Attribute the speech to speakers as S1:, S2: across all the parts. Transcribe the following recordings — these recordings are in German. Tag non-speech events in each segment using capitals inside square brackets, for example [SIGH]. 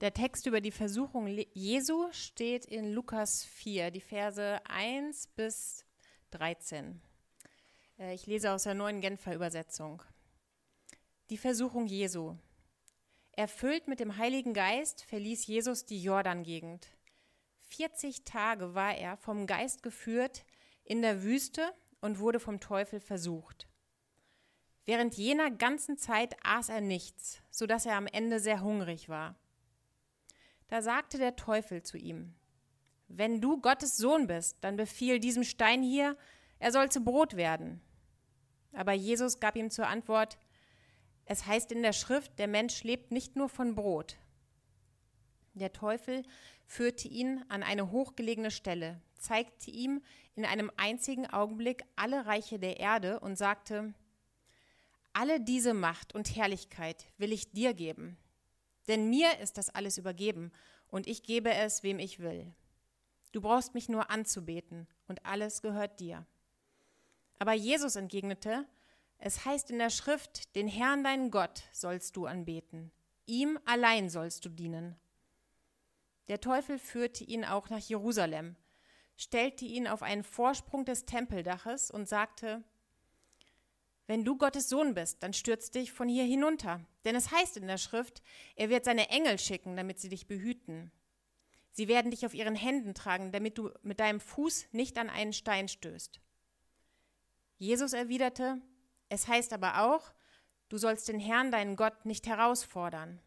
S1: Der Text über die Versuchung Jesu steht in Lukas 4, die Verse 1 bis 13. Äh, ich lese aus der neuen Genfer Übersetzung. Die Versuchung Jesu. Erfüllt mit dem Heiligen Geist verließ Jesus die Jordan-Gegend. 40 Tage war er vom Geist geführt in der Wüste und wurde vom Teufel versucht. Während jener ganzen Zeit aß er nichts, so dass er am Ende sehr hungrig war. Da sagte der Teufel zu ihm, Wenn du Gottes Sohn bist, dann befiehl diesem Stein hier, er soll zu Brot werden. Aber Jesus gab ihm zur Antwort, es heißt in der Schrift, der Mensch lebt nicht nur von Brot. Der Teufel führte ihn an eine hochgelegene Stelle, zeigte ihm in einem einzigen Augenblick alle Reiche der Erde und sagte, alle diese Macht und Herrlichkeit will ich dir geben, denn mir ist das alles übergeben und ich gebe es, wem ich will. Du brauchst mich nur anzubeten und alles gehört dir. Aber Jesus entgegnete, es heißt in der Schrift, den Herrn deinen Gott sollst du anbeten, ihm allein sollst du dienen. Der Teufel führte ihn auch nach Jerusalem, stellte ihn auf einen Vorsprung des Tempeldaches und sagte, wenn du Gottes Sohn bist, dann stürz dich von hier hinunter. Denn es heißt in der Schrift, er wird seine Engel schicken, damit sie dich behüten. Sie werden dich auf ihren Händen tragen, damit du mit deinem Fuß nicht an einen Stein stößt. Jesus erwiderte, es heißt aber auch, du sollst den Herrn, deinen Gott, nicht herausfordern.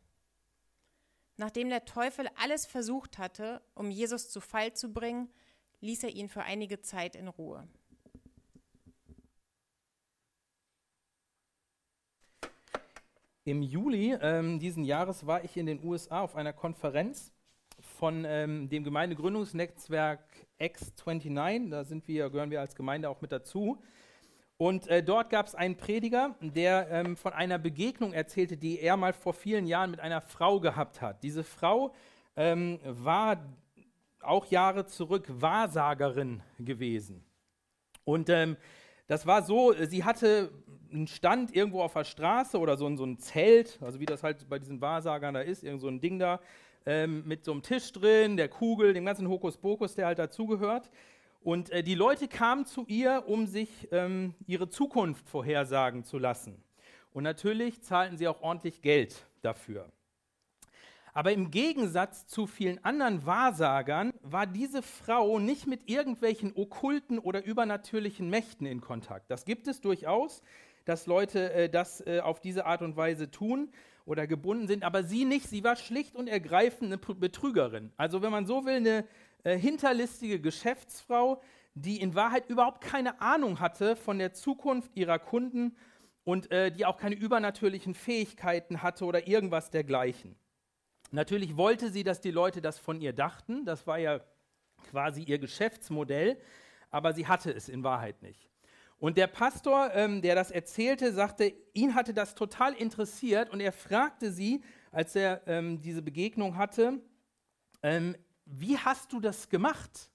S1: Nachdem der Teufel alles versucht hatte, um Jesus zu Fall zu bringen, ließ er ihn für einige Zeit in Ruhe.
S2: Im Juli ähm, diesen Jahres war ich in den USA auf einer Konferenz von ähm, dem Gemeindegründungsnetzwerk X29. Da sind wir, gehören wir als Gemeinde auch mit dazu. Und äh, dort gab es einen Prediger, der ähm, von einer Begegnung erzählte, die er mal vor vielen Jahren mit einer Frau gehabt hat. Diese Frau ähm, war auch Jahre zurück Wahrsagerin gewesen. Und ähm, das war so, sie hatte einen Stand irgendwo auf der Straße oder so, so ein Zelt, also wie das halt bei diesen Wahrsagern da ist, irgend so ein Ding da, ähm, mit so einem Tisch drin, der Kugel, dem ganzen Hokuspokus, der halt dazugehört. Und äh, die Leute kamen zu ihr, um sich ähm, ihre Zukunft vorhersagen zu lassen. Und natürlich zahlten sie auch ordentlich Geld dafür. Aber im Gegensatz zu vielen anderen Wahrsagern war diese Frau nicht mit irgendwelchen okkulten oder übernatürlichen Mächten in Kontakt. Das gibt es durchaus dass Leute äh, das äh, auf diese Art und Weise tun oder gebunden sind, aber sie nicht. Sie war schlicht und ergreifend eine Betrügerin. Also wenn man so will, eine äh, hinterlistige Geschäftsfrau, die in Wahrheit überhaupt keine Ahnung hatte von der Zukunft ihrer Kunden und äh, die auch keine übernatürlichen Fähigkeiten hatte oder irgendwas dergleichen. Natürlich wollte sie, dass die Leute das von ihr dachten. Das war ja quasi ihr Geschäftsmodell, aber sie hatte es in Wahrheit nicht. Und der Pastor, ähm, der das erzählte, sagte, ihn hatte das total interessiert und er fragte sie, als er ähm, diese Begegnung hatte, ähm, wie hast du das gemacht?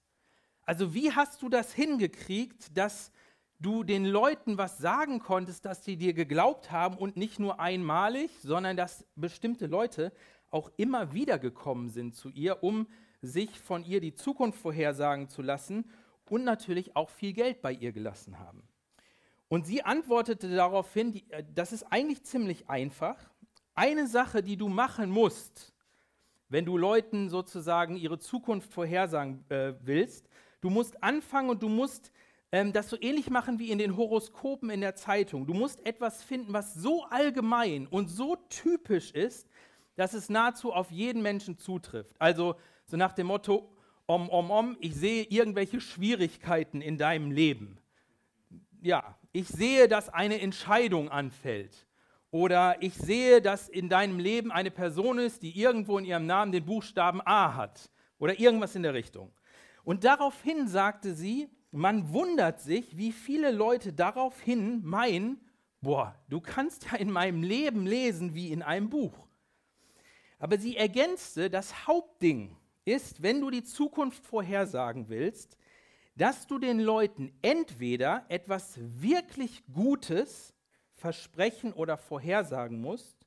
S2: Also wie hast du das hingekriegt, dass du den Leuten was sagen konntest, dass sie dir geglaubt haben und nicht nur einmalig, sondern dass bestimmte Leute auch immer wieder gekommen sind zu ihr, um sich von ihr die Zukunft vorhersagen zu lassen und natürlich auch viel Geld bei ihr gelassen haben. Und sie antwortete daraufhin, die, äh, das ist eigentlich ziemlich einfach. Eine Sache, die du machen musst, wenn du Leuten sozusagen ihre Zukunft vorhersagen äh, willst, du musst anfangen und du musst ähm, das so ähnlich machen wie in den Horoskopen in der Zeitung. Du musst etwas finden, was so allgemein und so typisch ist, dass es nahezu auf jeden Menschen zutrifft. Also so nach dem Motto, om, om, om, ich sehe irgendwelche Schwierigkeiten in deinem Leben. Ja, ich sehe, dass eine Entscheidung anfällt. Oder ich sehe, dass in deinem Leben eine Person ist, die irgendwo in ihrem Namen den Buchstaben A hat. Oder irgendwas in der Richtung. Und daraufhin sagte sie, man wundert sich, wie viele Leute daraufhin meinen, boah, du kannst ja in meinem Leben lesen wie in einem Buch. Aber sie ergänzte, das Hauptding ist, wenn du die Zukunft vorhersagen willst, dass du den Leuten entweder etwas wirklich Gutes versprechen oder vorhersagen musst,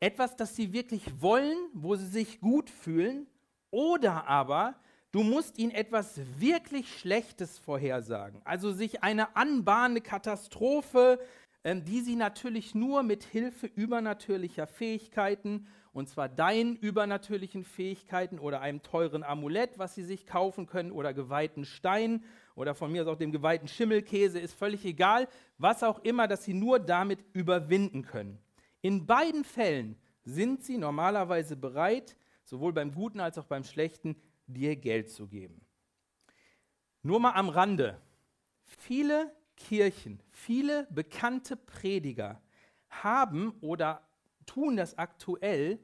S2: etwas, das sie wirklich wollen, wo sie sich gut fühlen, oder aber du musst ihnen etwas wirklich Schlechtes vorhersagen, also sich eine anbahnende Katastrophe, ähm, die sie natürlich nur mit Hilfe übernatürlicher Fähigkeiten, und zwar deinen übernatürlichen Fähigkeiten oder einem teuren Amulett, was sie sich kaufen können, oder geweihten Stein oder von mir aus auch dem geweihten Schimmelkäse, ist völlig egal, was auch immer, dass sie nur damit überwinden können. In beiden Fällen sind sie normalerweise bereit, sowohl beim Guten als auch beim Schlechten, dir Geld zu geben. Nur mal am Rande. Viele Kirchen, viele bekannte Prediger haben oder tun das aktuell,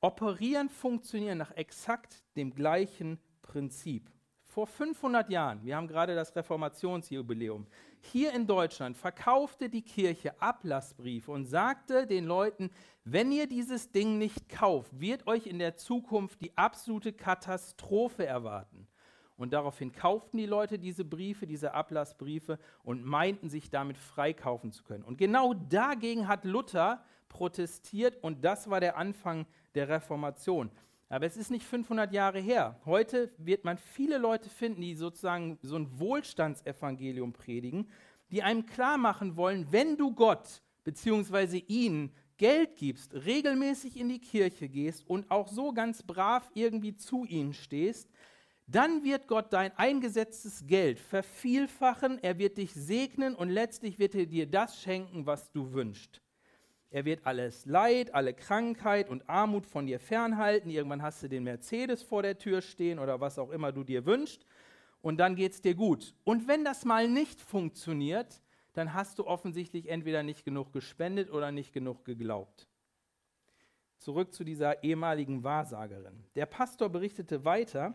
S2: operieren, funktionieren nach exakt dem gleichen Prinzip. Vor 500 Jahren, wir haben gerade das Reformationsjubiläum, hier in Deutschland verkaufte die Kirche Ablassbriefe und sagte den Leuten, wenn ihr dieses Ding nicht kauft, wird euch in der Zukunft die absolute Katastrophe erwarten. Und daraufhin kauften die Leute diese Briefe, diese Ablassbriefe und meinten sich damit freikaufen zu können. Und genau dagegen hat Luther protestiert und das war der Anfang der Reformation. Aber es ist nicht 500 Jahre her. Heute wird man viele Leute finden, die sozusagen so ein Wohlstandsevangelium predigen, die einem klar machen wollen, wenn du Gott bzw. ihnen Geld gibst, regelmäßig in die Kirche gehst und auch so ganz brav irgendwie zu ihnen stehst, dann wird Gott dein eingesetztes Geld vervielfachen, er wird dich segnen und letztlich wird er dir das schenken, was du wünschst. Er wird alles Leid, alle Krankheit und Armut von dir fernhalten. Irgendwann hast du den Mercedes vor der Tür stehen oder was auch immer du dir wünschst. Und dann geht es dir gut. Und wenn das mal nicht funktioniert, dann hast du offensichtlich entweder nicht genug gespendet oder nicht genug geglaubt. Zurück zu dieser ehemaligen Wahrsagerin. Der Pastor berichtete weiter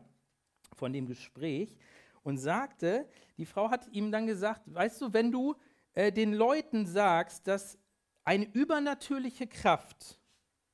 S2: von dem Gespräch und sagte, die Frau hat ihm dann gesagt, weißt du, wenn du äh, den Leuten sagst, dass eine übernatürliche Kraft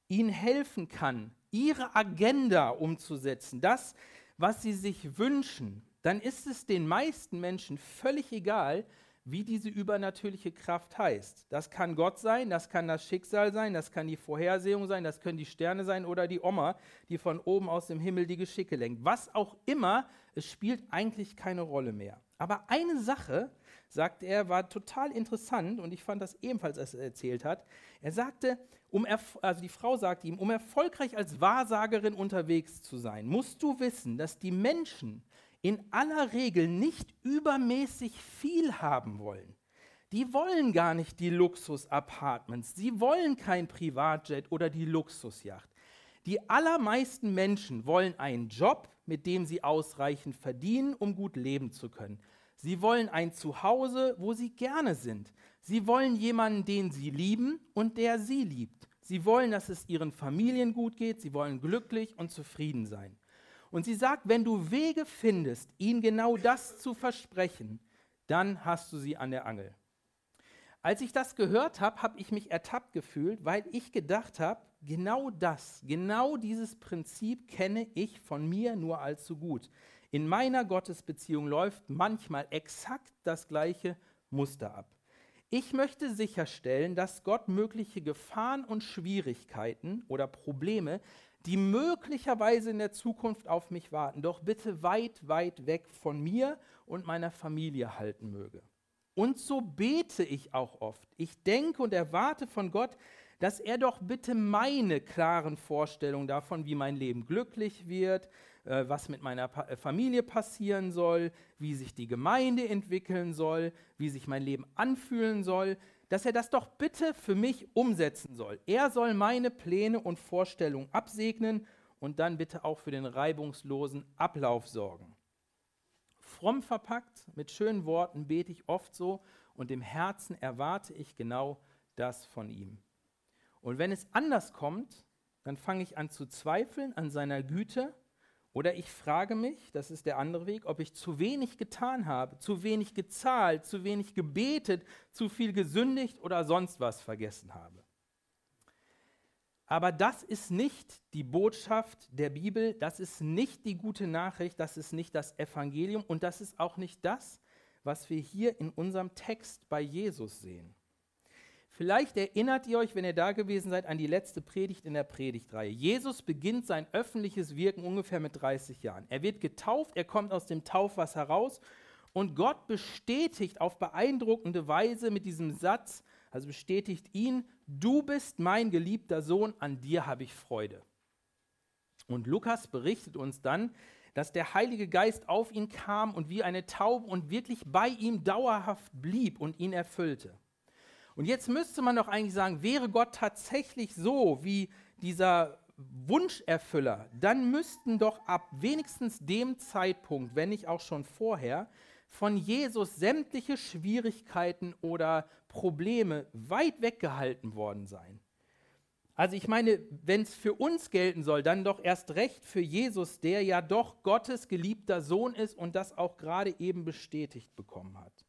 S2: ihnen helfen kann, ihre Agenda umzusetzen, das, was sie sich wünschen, dann ist es den meisten Menschen völlig egal, wie diese übernatürliche Kraft heißt. Das kann Gott sein, das kann das Schicksal sein, das kann die Vorhersehung sein, das können die Sterne sein oder die Oma, die von oben aus dem Himmel die Geschicke lenkt. Was auch immer, es spielt eigentlich keine Rolle mehr. Aber eine Sache sagt er, war total interessant und ich fand das ebenfalls, als er erzählt hat. Er sagte, um also die Frau sagte ihm, um erfolgreich als Wahrsagerin unterwegs zu sein, musst du wissen, dass die Menschen in aller Regel nicht übermäßig viel haben wollen. Die wollen gar nicht die Luxus-Apartments, sie wollen kein Privatjet oder die Luxusjacht. Die allermeisten Menschen wollen einen Job, mit dem sie ausreichend verdienen, um gut leben zu können. Sie wollen ein Zuhause, wo sie gerne sind. Sie wollen jemanden, den sie lieben und der sie liebt. Sie wollen, dass es ihren Familien gut geht. Sie wollen glücklich und zufrieden sein. Und sie sagt, wenn du Wege findest, ihnen genau das zu versprechen, dann hast du sie an der Angel. Als ich das gehört habe, habe ich mich ertappt gefühlt, weil ich gedacht habe, genau das, genau dieses Prinzip kenne ich von mir nur allzu gut. In meiner Gottesbeziehung läuft manchmal exakt das gleiche Muster ab. Ich möchte sicherstellen, dass Gott mögliche Gefahren und Schwierigkeiten oder Probleme, die möglicherweise in der Zukunft auf mich warten, doch bitte weit, weit weg von mir und meiner Familie halten möge. Und so bete ich auch oft. Ich denke und erwarte von Gott, dass er doch bitte meine klaren Vorstellungen davon, wie mein Leben glücklich wird, äh, was mit meiner pa äh, Familie passieren soll, wie sich die Gemeinde entwickeln soll, wie sich mein Leben anfühlen soll, dass er das doch bitte für mich umsetzen soll. Er soll meine Pläne und Vorstellungen absegnen und dann bitte auch für den reibungslosen Ablauf sorgen. Fromm verpackt, mit schönen Worten bete ich oft so und im Herzen erwarte ich genau das von ihm. Und wenn es anders kommt, dann fange ich an zu zweifeln an seiner Güte oder ich frage mich, das ist der andere Weg, ob ich zu wenig getan habe, zu wenig gezahlt, zu wenig gebetet, zu viel gesündigt oder sonst was vergessen habe. Aber das ist nicht die Botschaft der Bibel, das ist nicht die gute Nachricht, das ist nicht das Evangelium und das ist auch nicht das, was wir hier in unserem Text bei Jesus sehen. Vielleicht erinnert ihr euch, wenn ihr da gewesen seid, an die letzte Predigt in der Predigtreihe. Jesus beginnt sein öffentliches Wirken ungefähr mit 30 Jahren. Er wird getauft, er kommt aus dem Taufwasser raus und Gott bestätigt auf beeindruckende Weise mit diesem Satz, also bestätigt ihn, du bist mein geliebter Sohn, an dir habe ich Freude. Und Lukas berichtet uns dann, dass der Heilige Geist auf ihn kam und wie eine Taube und wirklich bei ihm dauerhaft blieb und ihn erfüllte. Und jetzt müsste man doch eigentlich sagen, wäre Gott tatsächlich so wie dieser Wunscherfüller, dann müssten doch ab wenigstens dem Zeitpunkt, wenn nicht auch schon vorher, von Jesus sämtliche Schwierigkeiten oder Probleme weit weggehalten worden sein. Also ich meine, wenn es für uns gelten soll, dann doch erst recht für Jesus, der ja doch Gottes geliebter Sohn ist und das auch gerade eben bestätigt bekommen hat.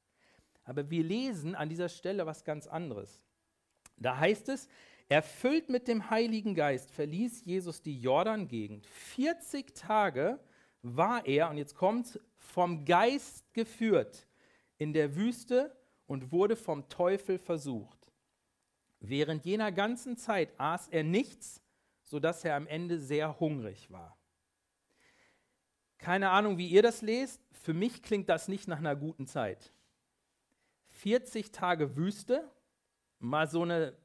S2: Aber wir lesen an dieser Stelle was ganz anderes. Da heißt es, erfüllt mit dem Heiligen Geist verließ Jesus die Jordan-Gegend. 40 Tage war er, und jetzt kommt vom Geist geführt in der Wüste und wurde vom Teufel versucht. Während jener ganzen Zeit aß er nichts, sodass er am Ende sehr hungrig war. Keine Ahnung, wie ihr das lest. Für mich klingt das nicht nach einer guten Zeit. 40 Tage Wüste, mal so eine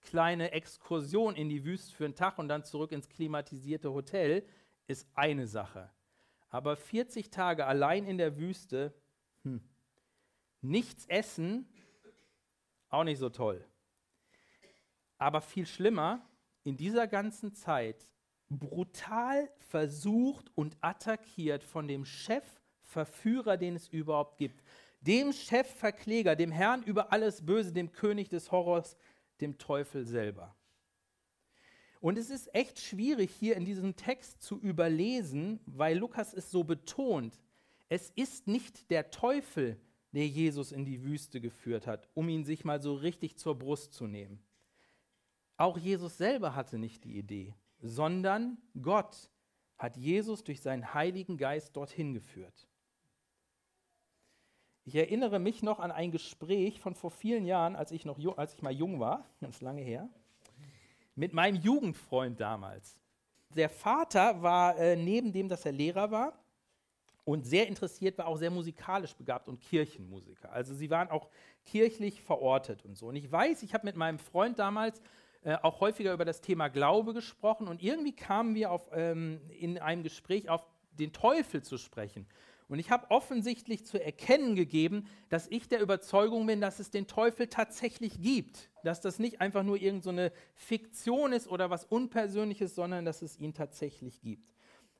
S2: kleine Exkursion in die Wüste für einen Tag und dann zurück ins klimatisierte Hotel, ist eine Sache. Aber 40 Tage allein in der Wüste, hm, nichts essen, auch nicht so toll. Aber viel schlimmer, in dieser ganzen Zeit brutal versucht und attackiert von dem Chefverführer, den es überhaupt gibt dem Chefverkläger, dem Herrn über alles Böse, dem König des Horrors, dem Teufel selber. Und es ist echt schwierig hier in diesem Text zu überlesen, weil Lukas es so betont. Es ist nicht der Teufel, der Jesus in die Wüste geführt hat, um ihn sich mal so richtig zur Brust zu nehmen. Auch Jesus selber hatte nicht die Idee, sondern Gott hat Jesus durch seinen Heiligen Geist dorthin geführt. Ich erinnere mich noch an ein Gespräch von vor vielen Jahren, als ich, noch, als ich mal jung war, [LAUGHS] ganz lange her, mit meinem Jugendfreund damals. Der Vater war äh, neben dem, dass er Lehrer war und sehr interessiert war, auch sehr musikalisch begabt und Kirchenmusiker. Also sie waren auch kirchlich verortet und so. Und ich weiß, ich habe mit meinem Freund damals äh, auch häufiger über das Thema Glaube gesprochen und irgendwie kamen wir auf, ähm, in einem Gespräch auf den Teufel zu sprechen. Und ich habe offensichtlich zu erkennen gegeben, dass ich der Überzeugung bin, dass es den Teufel tatsächlich gibt. Dass das nicht einfach nur irgendeine so Fiktion ist oder was Unpersönliches, sondern dass es ihn tatsächlich gibt.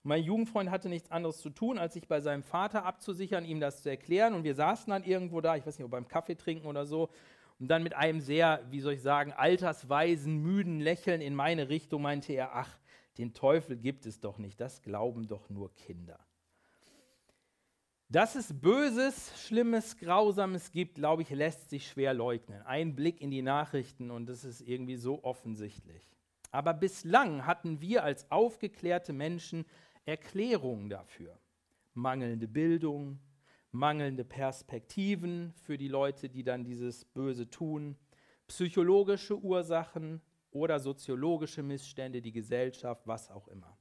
S2: mein Jugendfreund hatte nichts anderes zu tun, als sich bei seinem Vater abzusichern, ihm das zu erklären. Und wir saßen dann irgendwo da, ich weiß nicht, ob beim Kaffee trinken oder so. Und dann mit einem sehr, wie soll ich sagen, altersweisen, müden Lächeln in meine Richtung meinte er, ach, den Teufel gibt es doch nicht, das glauben doch nur Kinder. Dass es Böses, Schlimmes, Grausames gibt, glaube ich, lässt sich schwer leugnen. Ein Blick in die Nachrichten und es ist irgendwie so offensichtlich. Aber bislang hatten wir als aufgeklärte Menschen Erklärungen dafür. Mangelnde Bildung, mangelnde Perspektiven für die Leute, die dann dieses Böse tun, psychologische Ursachen oder soziologische Missstände, die Gesellschaft, was auch immer.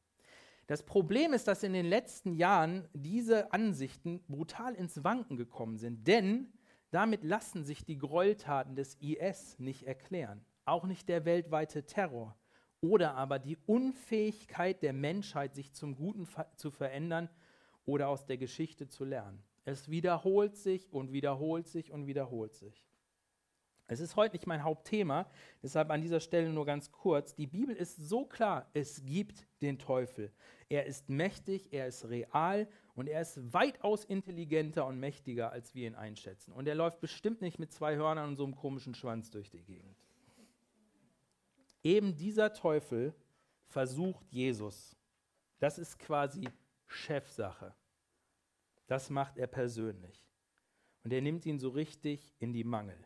S2: Das Problem ist, dass in den letzten Jahren diese Ansichten brutal ins Wanken gekommen sind, denn damit lassen sich die Gräueltaten des IS nicht erklären, auch nicht der weltweite Terror oder aber die Unfähigkeit der Menschheit, sich zum Guten zu verändern oder aus der Geschichte zu lernen. Es wiederholt sich und wiederholt sich und wiederholt sich. Es ist heute nicht mein Hauptthema, deshalb an dieser Stelle nur ganz kurz. Die Bibel ist so klar, es gibt den Teufel. Er ist mächtig, er ist real und er ist weitaus intelligenter und mächtiger, als wir ihn einschätzen. Und er läuft bestimmt nicht mit zwei Hörnern und so einem komischen Schwanz durch die Gegend. Eben dieser Teufel versucht Jesus. Das ist quasi Chefsache. Das macht er persönlich. Und er nimmt ihn so richtig in die Mangel.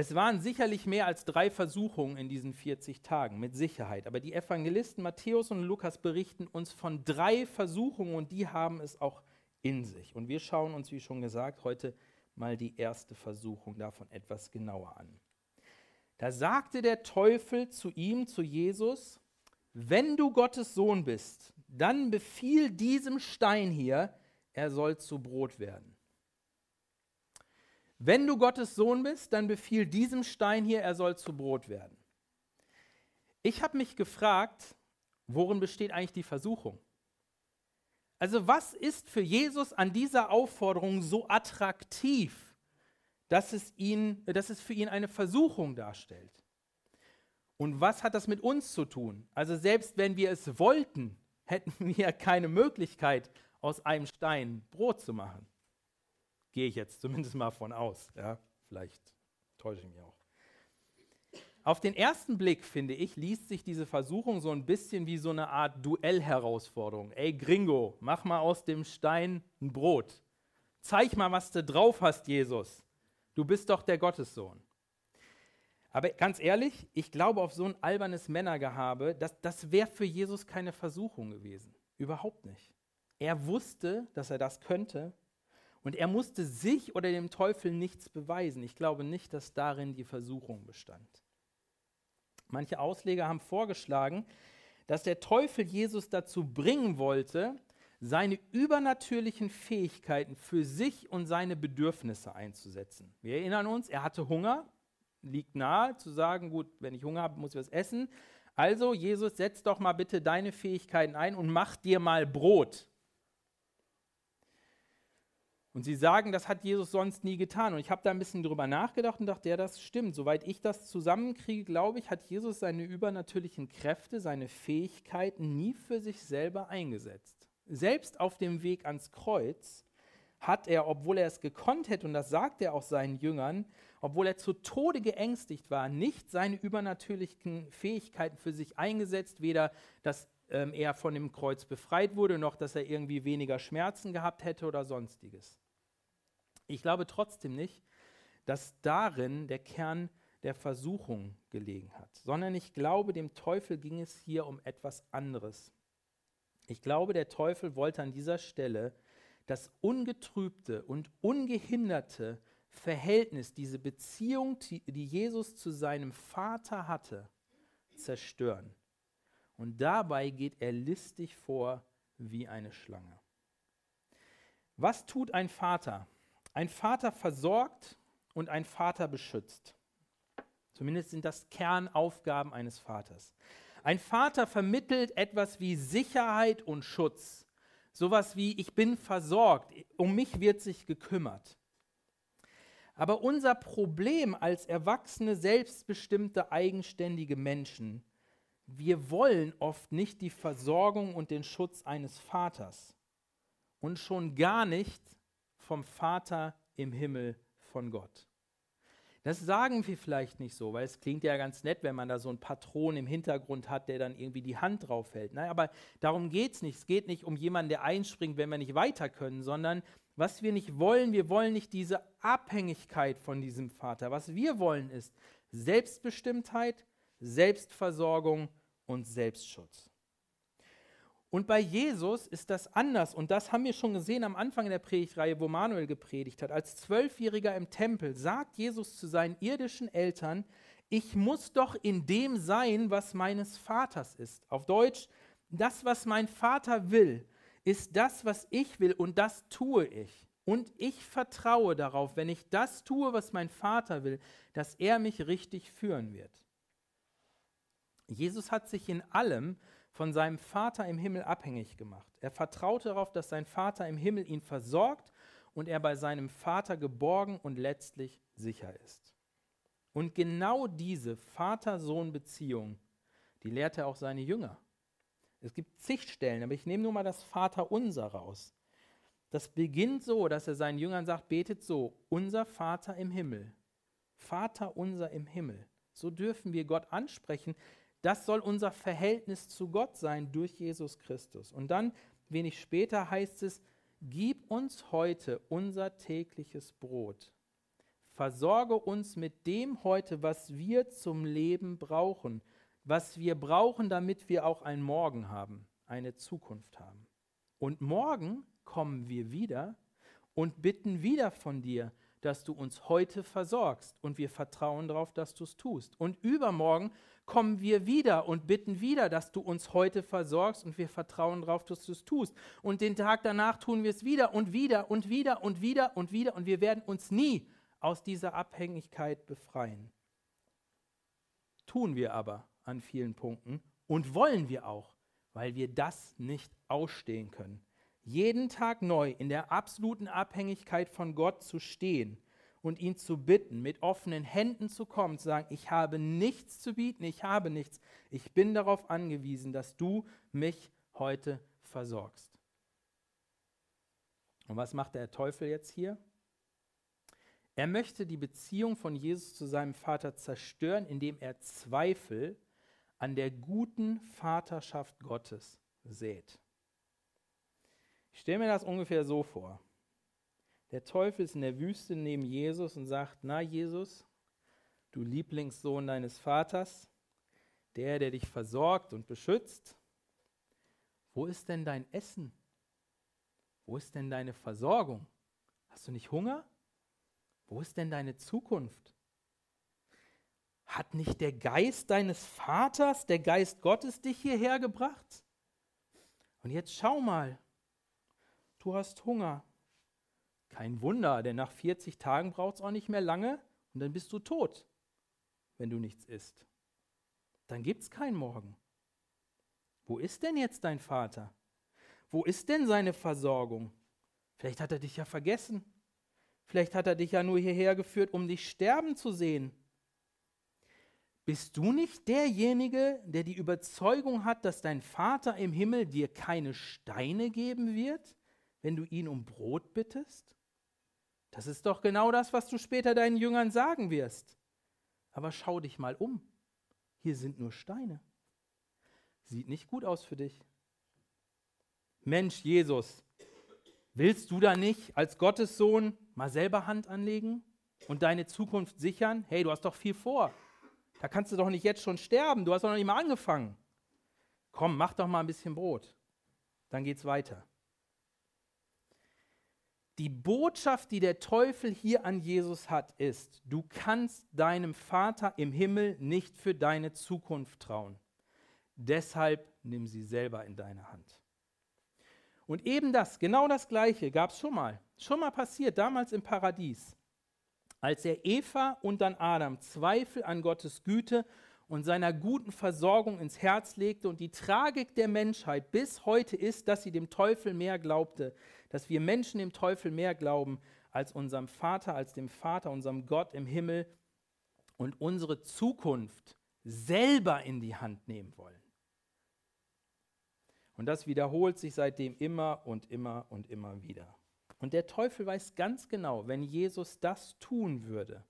S2: Es waren sicherlich mehr als drei Versuchungen in diesen 40 Tagen, mit Sicherheit. Aber die Evangelisten Matthäus und Lukas berichten uns von drei Versuchungen und die haben es auch in sich. Und wir schauen uns, wie schon gesagt, heute mal die erste Versuchung davon etwas genauer an. Da sagte der Teufel zu ihm, zu Jesus, wenn du Gottes Sohn bist, dann befiehl diesem Stein hier, er soll zu Brot werden. Wenn du Gottes Sohn bist, dann befiehl diesem Stein hier, er soll zu Brot werden. Ich habe mich gefragt, worin besteht eigentlich die Versuchung? Also was ist für Jesus an dieser Aufforderung so attraktiv, dass es, ihn, dass es für ihn eine Versuchung darstellt? Und was hat das mit uns zu tun? Also selbst wenn wir es wollten, hätten wir keine Möglichkeit, aus einem Stein Brot zu machen. Gehe ich jetzt zumindest mal von aus. Ja? Vielleicht täusche ich mich auch. Auf den ersten Blick, finde ich, liest sich diese Versuchung so ein bisschen wie so eine Art Duellherausforderung. Ey, Gringo, mach mal aus dem Stein ein Brot. Zeig mal, was du drauf hast, Jesus. Du bist doch der Gottessohn. Aber ganz ehrlich, ich glaube, auf so ein albernes Männergehabe, das, das wäre für Jesus keine Versuchung gewesen. Überhaupt nicht. Er wusste, dass er das könnte und er musste sich oder dem Teufel nichts beweisen. Ich glaube nicht, dass darin die Versuchung bestand. Manche Ausleger haben vorgeschlagen, dass der Teufel Jesus dazu bringen wollte, seine übernatürlichen Fähigkeiten für sich und seine Bedürfnisse einzusetzen. Wir erinnern uns, er hatte Hunger, liegt nahe zu sagen, gut, wenn ich Hunger habe, muss ich was essen. Also Jesus, setz doch mal bitte deine Fähigkeiten ein und mach dir mal Brot. Und sie sagen, das hat Jesus sonst nie getan. Und ich habe da ein bisschen drüber nachgedacht und dachte, ja, das stimmt. Soweit ich das zusammenkriege, glaube ich, hat Jesus seine übernatürlichen Kräfte, seine Fähigkeiten nie für sich selber eingesetzt. Selbst auf dem Weg ans Kreuz hat er, obwohl er es gekonnt hätte, und das sagt er auch seinen Jüngern, obwohl er zu Tode geängstigt war, nicht seine übernatürlichen Fähigkeiten für sich eingesetzt, weder dass ähm, er von dem Kreuz befreit wurde, noch dass er irgendwie weniger Schmerzen gehabt hätte oder sonstiges. Ich glaube trotzdem nicht, dass darin der Kern der Versuchung gelegen hat, sondern ich glaube, dem Teufel ging es hier um etwas anderes. Ich glaube, der Teufel wollte an dieser Stelle das ungetrübte und ungehinderte Verhältnis, diese Beziehung, die Jesus zu seinem Vater hatte, zerstören. Und dabei geht er listig vor wie eine Schlange. Was tut ein Vater? Ein Vater versorgt und ein Vater beschützt. Zumindest sind das Kernaufgaben eines Vaters. Ein Vater vermittelt etwas wie Sicherheit und Schutz. Sowas wie, ich bin versorgt, um mich wird sich gekümmert. Aber unser Problem als erwachsene, selbstbestimmte, eigenständige Menschen, wir wollen oft nicht die Versorgung und den Schutz eines Vaters und schon gar nicht vom Vater im Himmel von Gott. Das sagen wir vielleicht nicht so, weil es klingt ja ganz nett, wenn man da so einen Patron im Hintergrund hat, der dann irgendwie die Hand drauf hält. Nein, aber darum geht es nicht. Es geht nicht um jemanden, der einspringt, wenn wir nicht weiter können, sondern was wir nicht wollen, wir wollen nicht diese Abhängigkeit von diesem Vater. Was wir wollen ist Selbstbestimmtheit, Selbstversorgung und Selbstschutz. Und bei Jesus ist das anders. Und das haben wir schon gesehen am Anfang der Predigtreihe, wo Manuel gepredigt hat. Als Zwölfjähriger im Tempel sagt Jesus zu seinen irdischen Eltern, ich muss doch in dem sein, was meines Vaters ist. Auf Deutsch, das, was mein Vater will, ist das, was ich will und das tue ich. Und ich vertraue darauf, wenn ich das tue, was mein Vater will, dass er mich richtig führen wird. Jesus hat sich in allem von seinem Vater im Himmel abhängig gemacht. Er vertraute darauf, dass sein Vater im Himmel ihn versorgt und er bei seinem Vater geborgen und letztlich sicher ist. Und genau diese Vater-Sohn-Beziehung, die lehrt er auch seine Jünger. Es gibt zig Stellen, aber ich nehme nur mal das Vaterunser raus. Das beginnt so, dass er seinen Jüngern sagt, betet so, unser Vater im Himmel. Vater unser im Himmel. So dürfen wir Gott ansprechen, das soll unser Verhältnis zu Gott sein durch Jesus Christus. Und dann, wenig später, heißt es, gib uns heute unser tägliches Brot. Versorge uns mit dem heute, was wir zum Leben brauchen, was wir brauchen, damit wir auch ein Morgen haben, eine Zukunft haben. Und morgen kommen wir wieder und bitten wieder von dir, dass du uns heute versorgst und wir vertrauen darauf, dass du es tust. Und übermorgen kommen wir wieder und bitten wieder, dass du uns heute versorgst und wir vertrauen darauf, dass du es tust. Und den Tag danach tun wir es wieder und wieder und wieder und wieder und wieder und wir werden uns nie aus dieser Abhängigkeit befreien. Tun wir aber an vielen Punkten und wollen wir auch, weil wir das nicht ausstehen können jeden Tag neu in der absoluten Abhängigkeit von Gott zu stehen und ihn zu bitten, mit offenen Händen zu kommen, zu sagen, ich habe nichts zu bieten, ich habe nichts, ich bin darauf angewiesen, dass du mich heute versorgst. Und was macht der Teufel jetzt hier? Er möchte die Beziehung von Jesus zu seinem Vater zerstören, indem er Zweifel an der guten Vaterschaft Gottes sät. Ich stelle mir das ungefähr so vor. Der Teufel ist in der Wüste neben Jesus und sagt, na Jesus, du Lieblingssohn deines Vaters, der, der dich versorgt und beschützt, wo ist denn dein Essen? Wo ist denn deine Versorgung? Hast du nicht Hunger? Wo ist denn deine Zukunft? Hat nicht der Geist deines Vaters, der Geist Gottes, dich hierher gebracht? Und jetzt schau mal, du hast Hunger. Kein Wunder, denn nach 40 Tagen braucht es auch nicht mehr lange und dann bist du tot, wenn du nichts isst. Dann gibt es keinen Morgen. Wo ist denn jetzt dein Vater? Wo ist denn seine Versorgung? Vielleicht hat er dich ja vergessen. Vielleicht hat er dich ja nur hierher geführt, um dich sterben zu sehen. Bist du nicht derjenige, der die Überzeugung hat, dass dein Vater im Himmel dir keine Steine geben wird? wenn du ihn um Brot bittest? Das ist doch genau das, was du später deinen Jüngern sagen wirst. Aber schau dich mal um. Hier sind nur Steine. Sieht nicht gut aus für dich. Mensch, Jesus, willst du da nicht als Gottes Sohn mal selber Hand anlegen und deine Zukunft sichern? Hey, du hast doch viel vor. Da kannst du doch nicht jetzt schon sterben. Du hast doch noch nicht mal angefangen. Komm, mach doch mal ein bisschen Brot. Dann geht's weiter. Die Botschaft, die der Teufel hier an Jesus hat, ist, du kannst deinem Vater im Himmel nicht für deine Zukunft trauen. Deshalb nimm sie selber in deine Hand. Und eben das, genau das Gleiche gab es schon mal. Schon mal passiert, damals im Paradies. Als er Eva und dann Adam Zweifel an Gottes Güte und seiner guten Versorgung ins Herz legte und die Tragik der Menschheit bis heute ist, dass sie dem Teufel mehr glaubte, dass wir Menschen dem Teufel mehr glauben als unserem Vater, als dem Vater, unserem Gott im Himmel und unsere Zukunft selber in die Hand nehmen wollen. Und das wiederholt sich seitdem immer und immer und immer wieder. Und der Teufel weiß ganz genau, wenn Jesus das tun würde,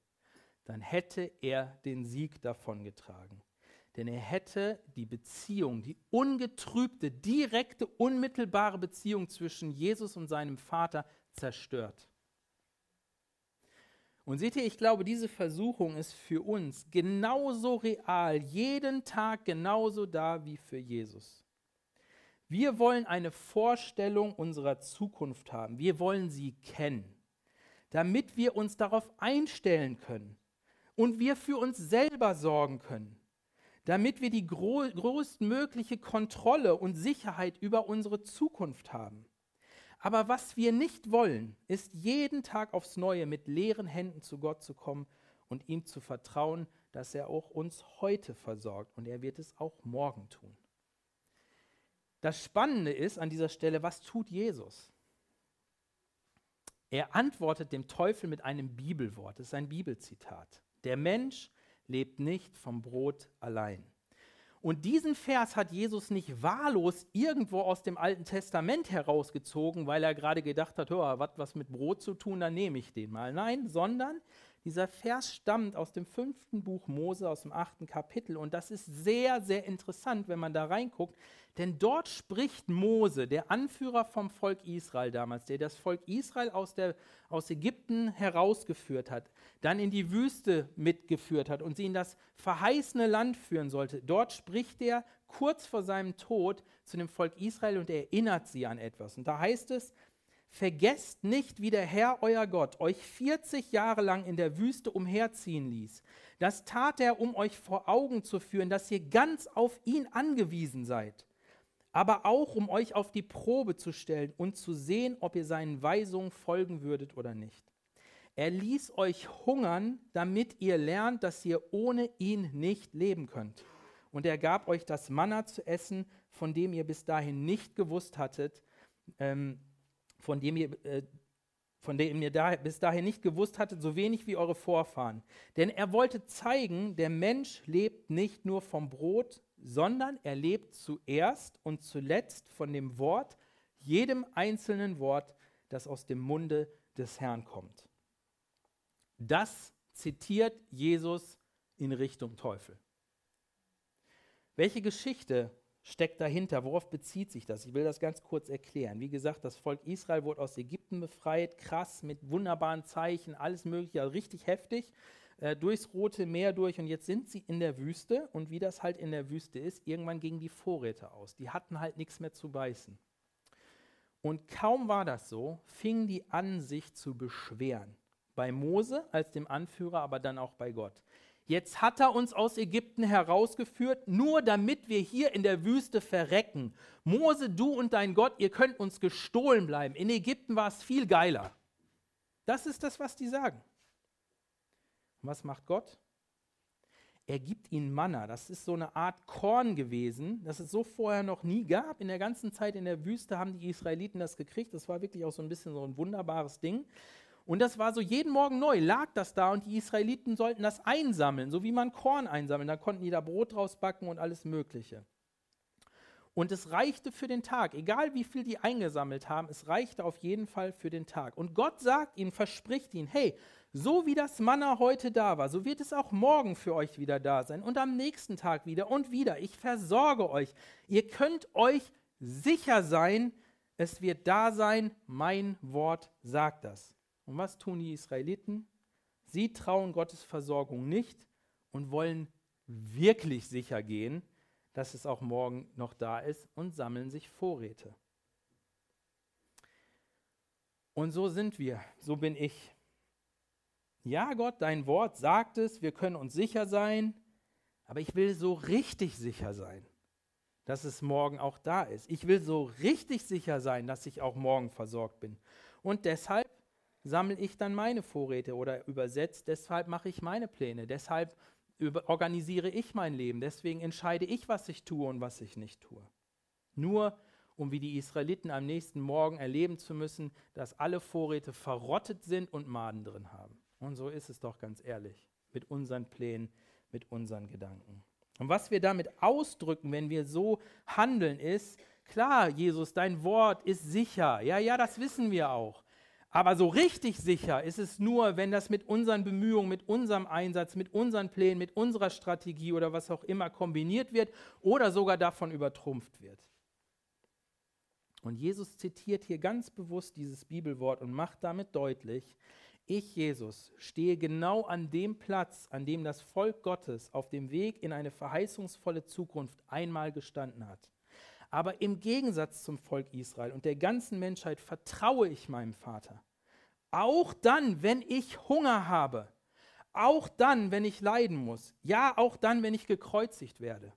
S2: dann hätte er den Sieg davongetragen denn er hätte die Beziehung, die ungetrübte, direkte, unmittelbare Beziehung zwischen Jesus und seinem Vater zerstört. Und seht ihr, ich glaube, diese Versuchung ist für uns genauso real, jeden Tag genauso da wie für Jesus. Wir wollen eine Vorstellung unserer Zukunft haben. Wir wollen sie kennen, damit wir uns darauf einstellen können und wir für uns selber sorgen können damit wir die größtmögliche Kontrolle und Sicherheit über unsere Zukunft haben. Aber was wir nicht wollen, ist jeden Tag aufs Neue mit leeren Händen zu Gott zu kommen und ihm zu vertrauen, dass er auch uns heute versorgt und er wird es auch morgen tun. Das Spannende ist an dieser Stelle, was tut Jesus? Er antwortet dem Teufel mit einem Bibelwort, das ist ein Bibelzitat. Der Mensch lebt nicht vom Brot allein. Und diesen Vers hat Jesus nicht wahllos irgendwo aus dem Alten Testament herausgezogen, weil er gerade gedacht hat, hör, was was mit Brot zu tun, dann nehme ich den mal. Nein, sondern dieser Vers stammt aus dem fünften Buch Mose, aus dem achten Kapitel. Und das ist sehr, sehr interessant, wenn man da reinguckt, denn dort spricht Mose, der Anführer vom Volk Israel damals, der das Volk Israel aus, der, aus Ägypten herausgeführt hat, dann in die Wüste mitgeführt hat und sie in das verheißene Land führen sollte. Dort spricht er kurz vor seinem Tod zu dem Volk Israel und erinnert sie an etwas. Und da heißt es, vergesst nicht, wie der Herr euer Gott euch 40 Jahre lang in der Wüste umherziehen ließ. Das tat er, um euch vor Augen zu führen, dass ihr ganz auf ihn angewiesen seid, aber auch um euch auf die Probe zu stellen und zu sehen, ob ihr seinen Weisungen folgen würdet oder nicht. Er ließ euch hungern, damit ihr lernt, dass ihr ohne ihn nicht leben könnt. Und er gab euch das Manna zu essen, von dem ihr bis dahin nicht gewusst hattet, ähm, von dem ihr, äh, von dem ihr da, bis dahin nicht gewusst hattet, so wenig wie eure Vorfahren. Denn er wollte zeigen, der Mensch lebt nicht nur vom Brot, sondern er lebt zuerst und zuletzt von dem Wort, jedem einzelnen Wort, das aus dem Munde des Herrn kommt. Das zitiert Jesus in Richtung Teufel. Welche Geschichte steckt dahinter? Worauf bezieht sich das? Ich will das ganz kurz erklären. Wie gesagt, das Volk Israel wurde aus Ägypten befreit, krass, mit wunderbaren Zeichen, alles Mögliche, also richtig heftig, äh, durchs Rote Meer durch. Und jetzt sind sie in der Wüste. Und wie das halt in der Wüste ist, irgendwann gingen die Vorräte aus. Die hatten halt nichts mehr zu beißen. Und kaum war das so, fingen die an, sich zu beschweren bei Mose als dem Anführer, aber dann auch bei Gott. Jetzt hat er uns aus Ägypten herausgeführt, nur damit wir hier in der Wüste verrecken. Mose, du und dein Gott, ihr könnt uns gestohlen bleiben. In Ägypten war es viel geiler. Das ist das, was die sagen. Und was macht Gott? Er gibt ihnen Manna. Das ist so eine Art Korn gewesen, das es so vorher noch nie gab. In der ganzen Zeit in der Wüste haben die Israeliten das gekriegt. Das war wirklich auch so ein bisschen so ein wunderbares Ding. Und das war so jeden Morgen neu, lag das da und die Israeliten sollten das einsammeln, so wie man Korn einsammeln. Da konnten die da Brot draus backen und alles Mögliche. Und es reichte für den Tag, egal wie viel die eingesammelt haben, es reichte auf jeden Fall für den Tag. Und Gott sagt ihnen, verspricht ihnen, hey, so wie das Manna heute da war, so wird es auch morgen für euch wieder da sein und am nächsten Tag wieder und wieder. Ich versorge euch. Ihr könnt euch sicher sein, es wird da sein, mein Wort sagt das. Und was tun die Israeliten? Sie trauen Gottes Versorgung nicht und wollen wirklich sicher gehen, dass es auch morgen noch da ist und sammeln sich Vorräte. Und so sind wir, so bin ich. Ja, Gott, dein Wort sagt es, wir können uns sicher sein, aber ich will so richtig sicher sein, dass es morgen auch da ist. Ich will so richtig sicher sein, dass ich auch morgen versorgt bin. Und deshalb sammle ich dann meine Vorräte oder übersetzt, deshalb mache ich meine Pläne, deshalb organisiere ich mein Leben, deswegen entscheide ich, was ich tue und was ich nicht tue. Nur um wie die Israeliten am nächsten Morgen erleben zu müssen, dass alle Vorräte verrottet sind und Maden drin haben. Und so ist es doch ganz ehrlich mit unseren Plänen, mit unseren Gedanken. Und was wir damit ausdrücken, wenn wir so handeln, ist, klar, Jesus, dein Wort ist sicher. Ja, ja, das wissen wir auch. Aber so richtig sicher ist es nur, wenn das mit unseren Bemühungen, mit unserem Einsatz, mit unseren Plänen, mit unserer Strategie oder was auch immer kombiniert wird oder sogar davon übertrumpft wird. Und Jesus zitiert hier ganz bewusst dieses Bibelwort und macht damit deutlich, ich, Jesus, stehe genau an dem Platz, an dem das Volk Gottes auf dem Weg in eine verheißungsvolle Zukunft einmal gestanden hat. Aber im Gegensatz zum Volk Israel und der ganzen Menschheit vertraue ich meinem Vater. Auch dann, wenn ich Hunger habe. Auch dann, wenn ich leiden muss. Ja, auch dann, wenn ich gekreuzigt werde.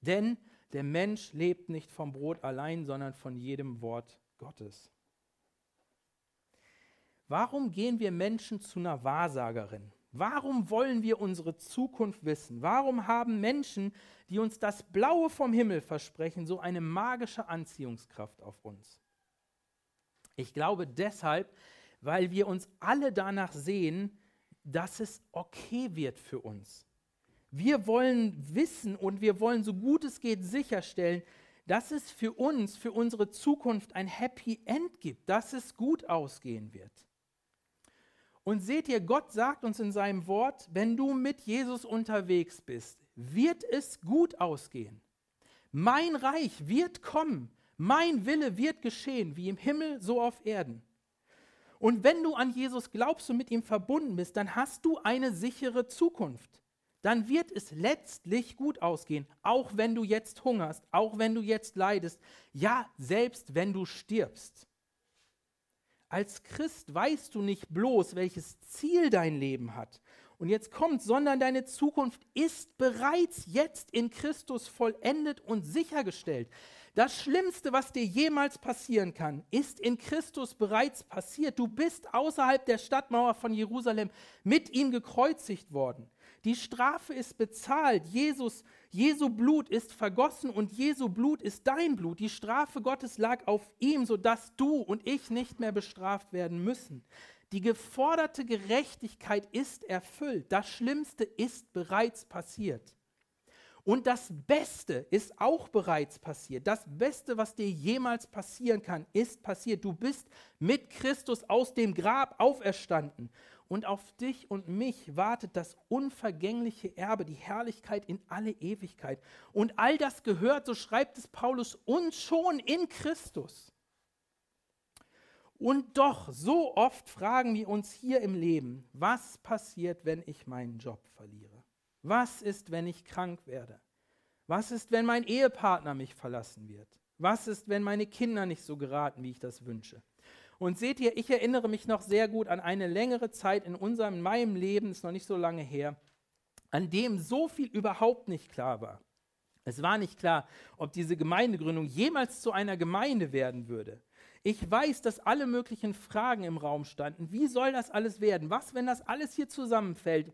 S2: Denn der Mensch lebt nicht vom Brot allein, sondern von jedem Wort Gottes. Warum gehen wir Menschen zu einer Wahrsagerin? Warum wollen wir unsere Zukunft wissen? Warum haben Menschen, die uns das Blaue vom Himmel versprechen, so eine magische Anziehungskraft auf uns? Ich glaube deshalb, weil wir uns alle danach sehen, dass es okay wird für uns. Wir wollen wissen und wir wollen so gut es geht sicherstellen, dass es für uns, für unsere Zukunft ein Happy End gibt, dass es gut ausgehen wird. Und seht ihr, Gott sagt uns in seinem Wort, wenn du mit Jesus unterwegs bist, wird es gut ausgehen. Mein Reich wird kommen, mein Wille wird geschehen, wie im Himmel, so auf Erden. Und wenn du an Jesus glaubst und mit ihm verbunden bist, dann hast du eine sichere Zukunft. Dann wird es letztlich gut ausgehen, auch wenn du jetzt hungerst, auch wenn du jetzt leidest, ja, selbst wenn du stirbst. Als Christ weißt du nicht bloß, welches Ziel dein Leben hat. Und jetzt kommt, sondern deine Zukunft ist bereits jetzt in Christus vollendet und sichergestellt. Das Schlimmste, was dir jemals passieren kann, ist in Christus bereits passiert. Du bist außerhalb der Stadtmauer von Jerusalem mit ihm gekreuzigt worden. Die Strafe ist bezahlt. Jesus, Jesu Blut ist vergossen und Jesu Blut ist dein Blut. Die Strafe Gottes lag auf ihm, sodass du und ich nicht mehr bestraft werden müssen. Die geforderte Gerechtigkeit ist erfüllt. Das Schlimmste ist bereits passiert. Und das Beste ist auch bereits passiert. Das Beste, was dir jemals passieren kann, ist passiert. Du bist mit Christus aus dem Grab auferstanden. Und auf dich und mich wartet das unvergängliche Erbe, die Herrlichkeit in alle Ewigkeit. Und all das gehört, so schreibt es Paulus, uns schon in Christus. Und doch, so oft fragen wir uns hier im Leben, was passiert, wenn ich meinen Job verliere? Was ist, wenn ich krank werde? Was ist, wenn mein Ehepartner mich verlassen wird? Was ist, wenn meine Kinder nicht so geraten, wie ich das wünsche? Und seht ihr, ich erinnere mich noch sehr gut an eine längere Zeit in unserem, in meinem Leben, ist noch nicht so lange her, an dem so viel überhaupt nicht klar war. Es war nicht klar, ob diese Gemeindegründung jemals zu einer Gemeinde werden würde. Ich weiß, dass alle möglichen Fragen im Raum standen. Wie soll das alles werden? Was, wenn das alles hier zusammenfällt?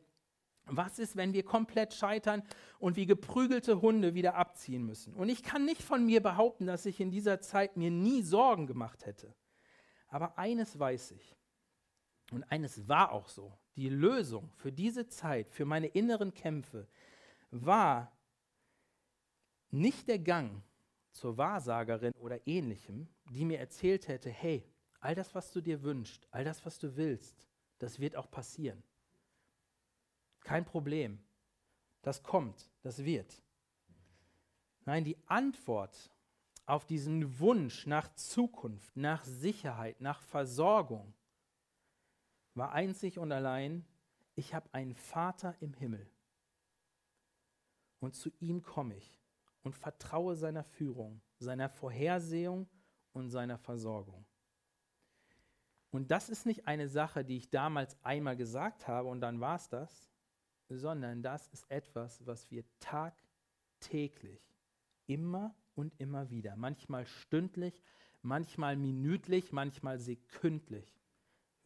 S2: Was ist, wenn wir komplett scheitern und wie geprügelte Hunde wieder abziehen müssen? Und ich kann nicht von mir behaupten, dass ich in dieser Zeit mir nie Sorgen gemacht hätte. Aber eines weiß ich, und eines war auch so, die Lösung für diese Zeit, für meine inneren Kämpfe, war nicht der Gang zur Wahrsagerin oder ähnlichem, die mir erzählt hätte, hey, all das, was du dir wünschst, all das, was du willst, das wird auch passieren. Kein Problem. Das kommt, das wird. Nein, die Antwort auf diesen Wunsch nach Zukunft, nach Sicherheit, nach Versorgung, war einzig und allein, ich habe einen Vater im Himmel. Und zu ihm komme ich und vertraue seiner Führung, seiner Vorhersehung und seiner Versorgung. Und das ist nicht eine Sache, die ich damals einmal gesagt habe und dann war es das, sondern das ist etwas, was wir tagtäglich immer und immer wieder, manchmal stündlich, manchmal minütlich, manchmal sekündlich,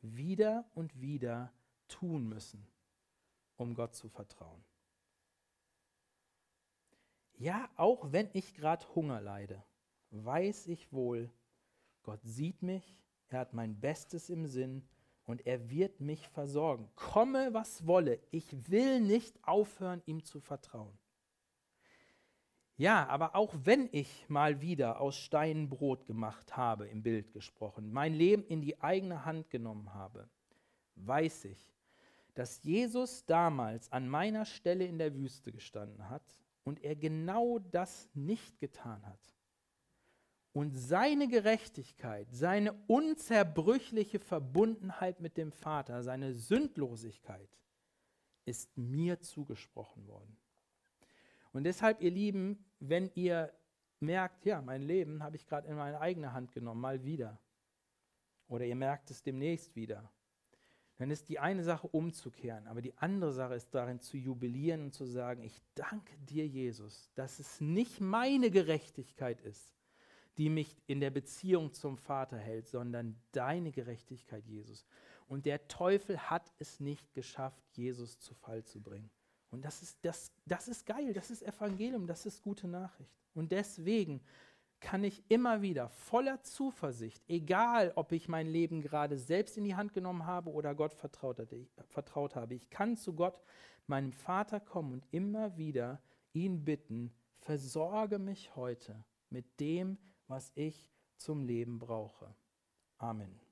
S2: wieder und wieder tun müssen, um Gott zu vertrauen. Ja, auch wenn ich gerade Hunger leide, weiß ich wohl, Gott sieht mich, er hat mein Bestes im Sinn und er wird mich versorgen. Komme, was wolle, ich will nicht aufhören, ihm zu vertrauen. Ja, aber auch wenn ich mal wieder aus Steinen Brot gemacht habe, im Bild gesprochen, mein Leben in die eigene Hand genommen habe, weiß ich, dass Jesus damals an meiner Stelle in der Wüste gestanden hat und er genau das nicht getan hat. Und seine Gerechtigkeit, seine unzerbrüchliche Verbundenheit mit dem Vater, seine Sündlosigkeit ist mir zugesprochen worden. Und deshalb, ihr Lieben, wenn ihr merkt, ja, mein Leben habe ich gerade in meine eigene Hand genommen, mal wieder, oder ihr merkt es demnächst wieder, dann ist die eine Sache umzukehren, aber die andere Sache ist darin zu jubilieren und zu sagen, ich danke dir, Jesus, dass es nicht meine Gerechtigkeit ist, die mich in der Beziehung zum Vater hält, sondern deine Gerechtigkeit, Jesus. Und der Teufel hat es nicht geschafft, Jesus zu Fall zu bringen. Und das ist, das, das ist geil, das ist Evangelium, das ist gute Nachricht. Und deswegen kann ich immer wieder voller Zuversicht, egal ob ich mein Leben gerade selbst in die Hand genommen habe oder Gott vertraut, vertraut habe, ich kann zu Gott, meinem Vater kommen und immer wieder ihn bitten, versorge mich heute mit dem, was ich zum Leben brauche. Amen.